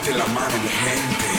Mete la mano, mi gente.